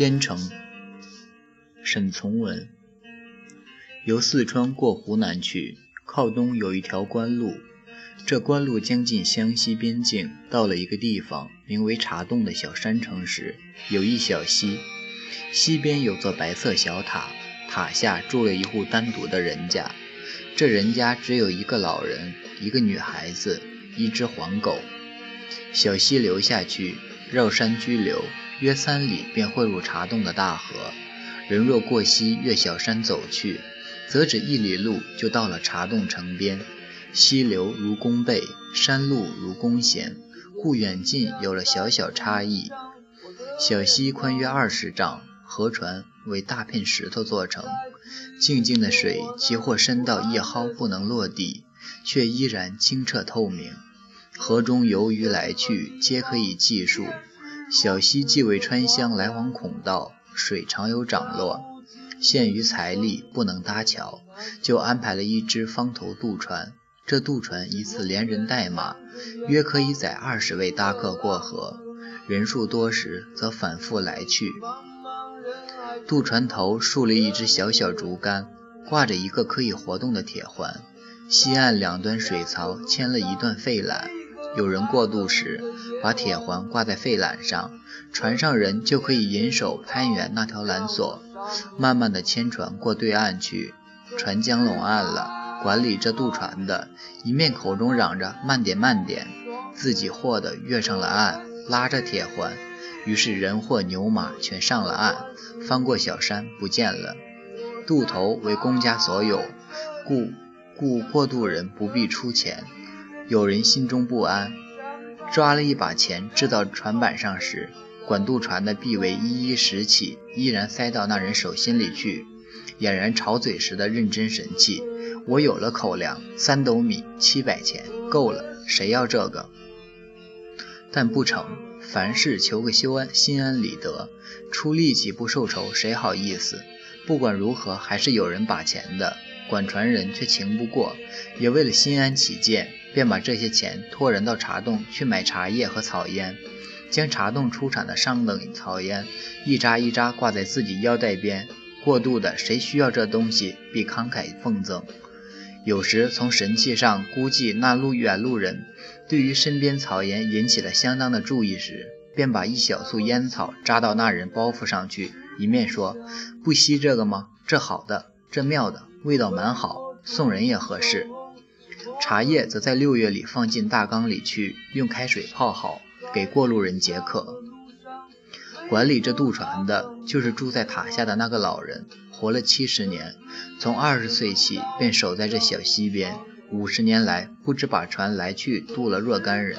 边城，沈从文。由四川过湖南去，靠东有一条官路。这官路将近湘西边境，到了一个地方，名为茶洞的小山城时，有一小溪，溪边有座白色小塔，塔下住了一户单独的人家。这人家只有一个老人，一个女孩子，一只黄狗。小溪流下去，绕山居流，约三里便汇入茶洞的大河。人若过溪，越小山走去，则只一里路就到了茶洞城边。溪流如弓背，山路如弓弦，故远近有了小小差异。小溪宽约二十丈，河船为大片石头做成。静静的水，即或深到一蒿不能落地，却依然清澈透明。河中游鱼来去，皆可以计数。小溪既为川湘来往孔道，水常有涨落，限于财力不能搭桥，就安排了一只方头渡船。这渡船一次连人带马，约可以载二十位搭客过河。人数多时，则反复来去。渡船头竖了一只小小竹竿，挂着一个可以活动的铁环。西岸两端水槽牵了一段废缆，有人过渡时，把铁环挂在废缆上，船上人就可以引手攀援那条缆索，慢慢地牵船过对岸去。船将拢岸了。管理这渡船的，一面口中嚷着“慢点，慢点”，自己霍地跃上了岸，拉着铁环。于是人或牛马全上了岸，翻过小山不见了。渡头为公家所有，故故过渡人不必出钱。有人心中不安，抓了一把钱掷到船板上时，管渡船的臂围一一拾起，依然塞到那人手心里去，俨然吵嘴时的认真神气。我有了口粮，三斗米，七百钱，够了。谁要这个？但不成。凡事求个修安，心安理得，出力气不受酬，谁好意思？不管如何，还是有人把钱的。管船人却情不过，也为了心安起见，便把这些钱托人到茶洞去买茶叶和草烟，将茶洞出产的上等草烟一扎一扎挂在自己腰带边。过度的，谁需要这东西，必慷慨奉赠。有时从神气上估计，那路远路人对于身边草烟引起了相当的注意时，便把一小簇烟草扎到那人包袱上去，一面说：“不吸这个吗？这好的，这妙的，味道蛮好，送人也合适。”茶叶则在六月里放进大缸里去，用开水泡好，给过路人解渴。管理这渡船的，就是住在塔下的那个老人。活了七十年，从二十岁起便守在这小溪边。五十年来，不知把船来去渡了若干人。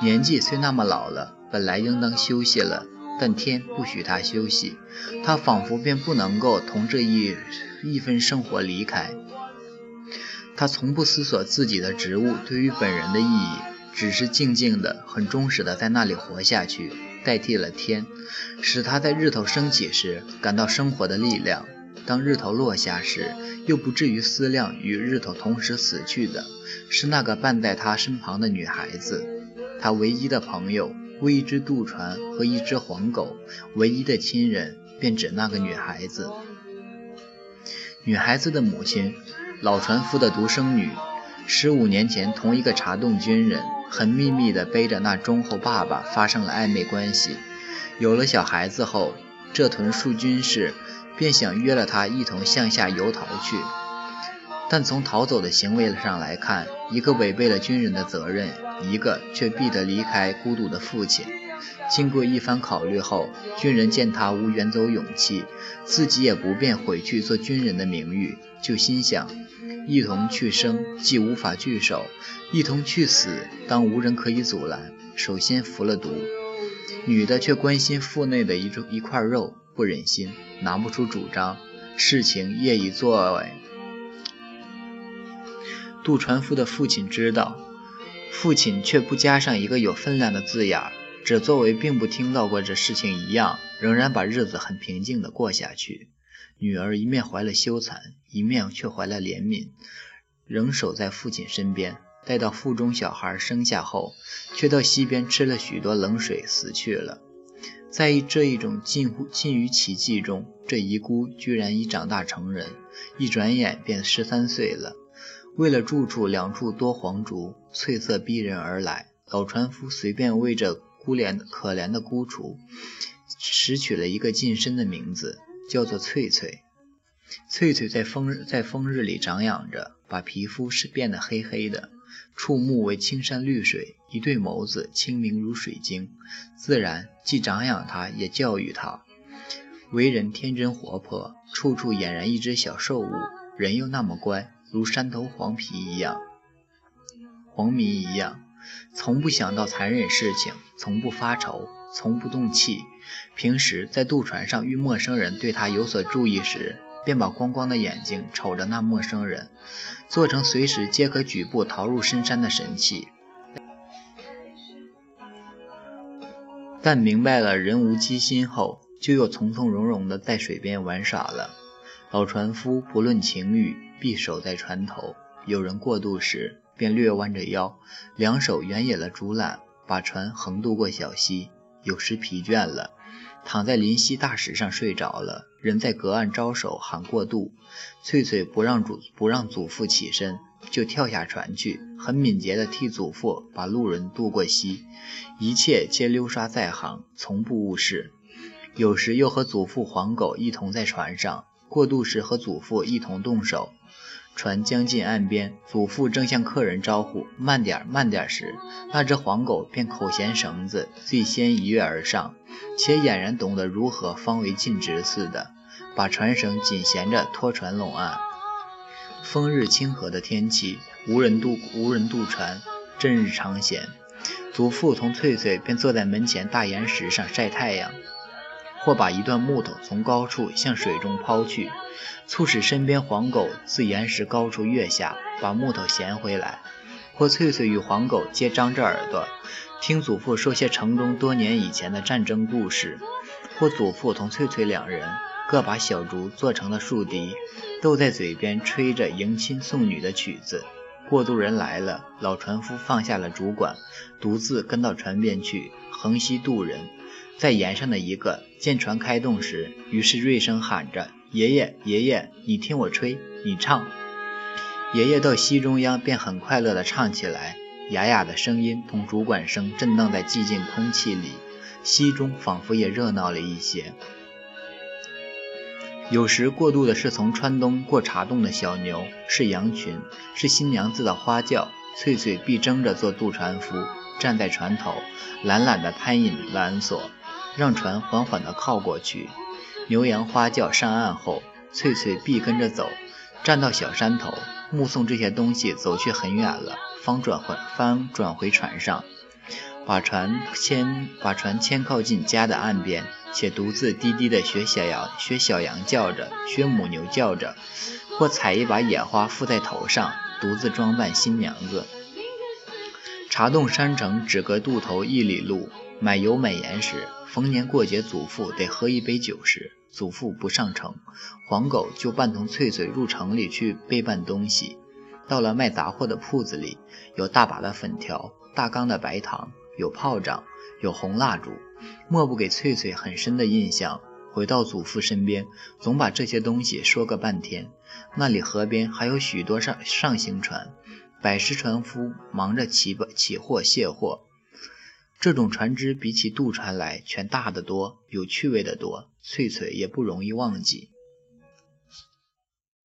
年纪虽那么老了，本来应当休息了，但天不许他休息，他仿佛便不能够同这一一分生活离开。他从不思索自己的职务对于本人的意义，只是静静的、很忠实的在那里活下去，代替了天，使他在日头升起时感到生活的力量。当日头落下时，又不至于思量与日头同时死去的是那个伴在他身旁的女孩子，他唯一的朋友，为一只渡船和一只黄狗，唯一的亲人便指那个女孩子。女孩子的母亲，老船夫的独生女，十五年前同一个茶洞军人很秘密地背着那忠厚爸爸发生了暧昧关系，有了小孩子后，这屯树军士。便想约了他一同向下游逃去，但从逃走的行为上来看，一个违背了军人的责任，一个却必得离开孤独的父亲。经过一番考虑后，军人见他无远走勇气，自己也不便回去做军人的名誉，就心想：一同去生，既无法聚首；一同去死，当无人可以阻拦。首先服了毒，女的却关心腹内的一一块肉。不忍心，拿不出主张，事情业已作为。渡船夫的父亲知道，父亲却不加上一个有分量的字眼儿，只作为并不听到过这事情一样，仍然把日子很平静地过下去。女儿一面怀了羞惭，一面却怀了怜悯，仍守在父亲身边。待到腹中小孩生下后，却到溪边吃了许多冷水，死去了。在这一种近乎近于奇迹中，这遗孤居然已长大成人，一转眼便十三岁了。为了住处两处多黄竹，翠色逼人而来，老船夫随便为这孤怜可怜的孤雏，拾取了一个近身的名字，叫做翠翠。翠翠在风在风日里长养着，把皮肤是变得黑黑的，触目为青山绿水，一对眸子清明如水晶。自然既长养它，也教育它，为人天真活泼，处处俨然一只小兽物，人又那么乖。如山头黄皮一样，黄鹂一样，从不想到残忍事情，从不发愁，从不动气。平时在渡船上遇陌生人对他有所注意时，便把光光的眼睛瞅着那陌生人，做成随时皆可举步逃入深山的神器。但明白了人无机心后，就又从从容容地在水边玩耍了。老船夫不论晴雨，必守在船头。有人过渡时，便略弯着腰，两手原野了竹篮，把船横渡过小溪。有时疲倦了，躺在临溪大石上睡着了，人在隔岸招手喊过渡。翠翠不让祖不让祖父起身，就跳下船去，很敏捷地替祖父把路人渡过溪。一切皆溜刷在行，从不误事。有时又和祖父黄狗一同在船上。过渡时和祖父一同动手，船将近岸边，祖父正向客人招呼“慢点，慢点”时，那只黄狗便口衔绳子，最先一跃而上，且俨然懂得如何方为尽职似的，把船绳紧衔着拖船拢岸。风日清和的天气，无人渡无人渡船，正日长闲，祖父同翠翠便坐在门前大岩石上晒太阳。或把一段木头从高处向水中抛去，促使身边黄狗自岩石高处跃下，把木头衔回来；或翠翠与黄狗皆张着耳朵，听祖父说些城中多年以前的战争故事；或祖父同翠翠两人各把小竹做成了竖笛，都在嘴边吹着迎亲送女的曲子。过渡人来了，老船夫放下了竹管，独自跟到船边去，横溪渡人。在岩上的一个舰船开动时，于是锐声喊着：“爷爷，爷爷，你听我吹，你唱。”爷爷到溪中央便很快乐地唱起来，哑哑的声音同竹管声震荡在寂静空气里，溪中仿佛也热闹了一些。有时过渡的是从川东过茶洞的小牛，是羊群，是新娘子的花轿，翠翠必争着做渡船夫，站在船头，懒懒地攀引缆索。让船缓缓地靠过去，牛羊花轿上岸后，翠翠必跟着走，站到小山头，目送这些东西走去很远了，方转回方转回船上，把船牵把船牵靠近家的岸边，且独自低低地学小羊学小羊叫着，学母牛叫着，或采一把野花附在头上，独自装扮新娘子。茶洞山城只隔渡头一里路。买油买盐时，逢年过节，祖父得喝一杯酒时，祖父不上城，黄狗就伴同翠翠入城里去备办东西。到了卖杂货的铺子里，有大把的粉条，大缸的白糖，有炮仗，有红蜡烛，莫不给翠翠很深的印象。回到祖父身边，总把这些东西说个半天。那里河边还有许多上上行船，百十船夫忙着起起货卸货。这种船只比起渡船来，全大得多，有趣味得多。翠翠也不容易忘记。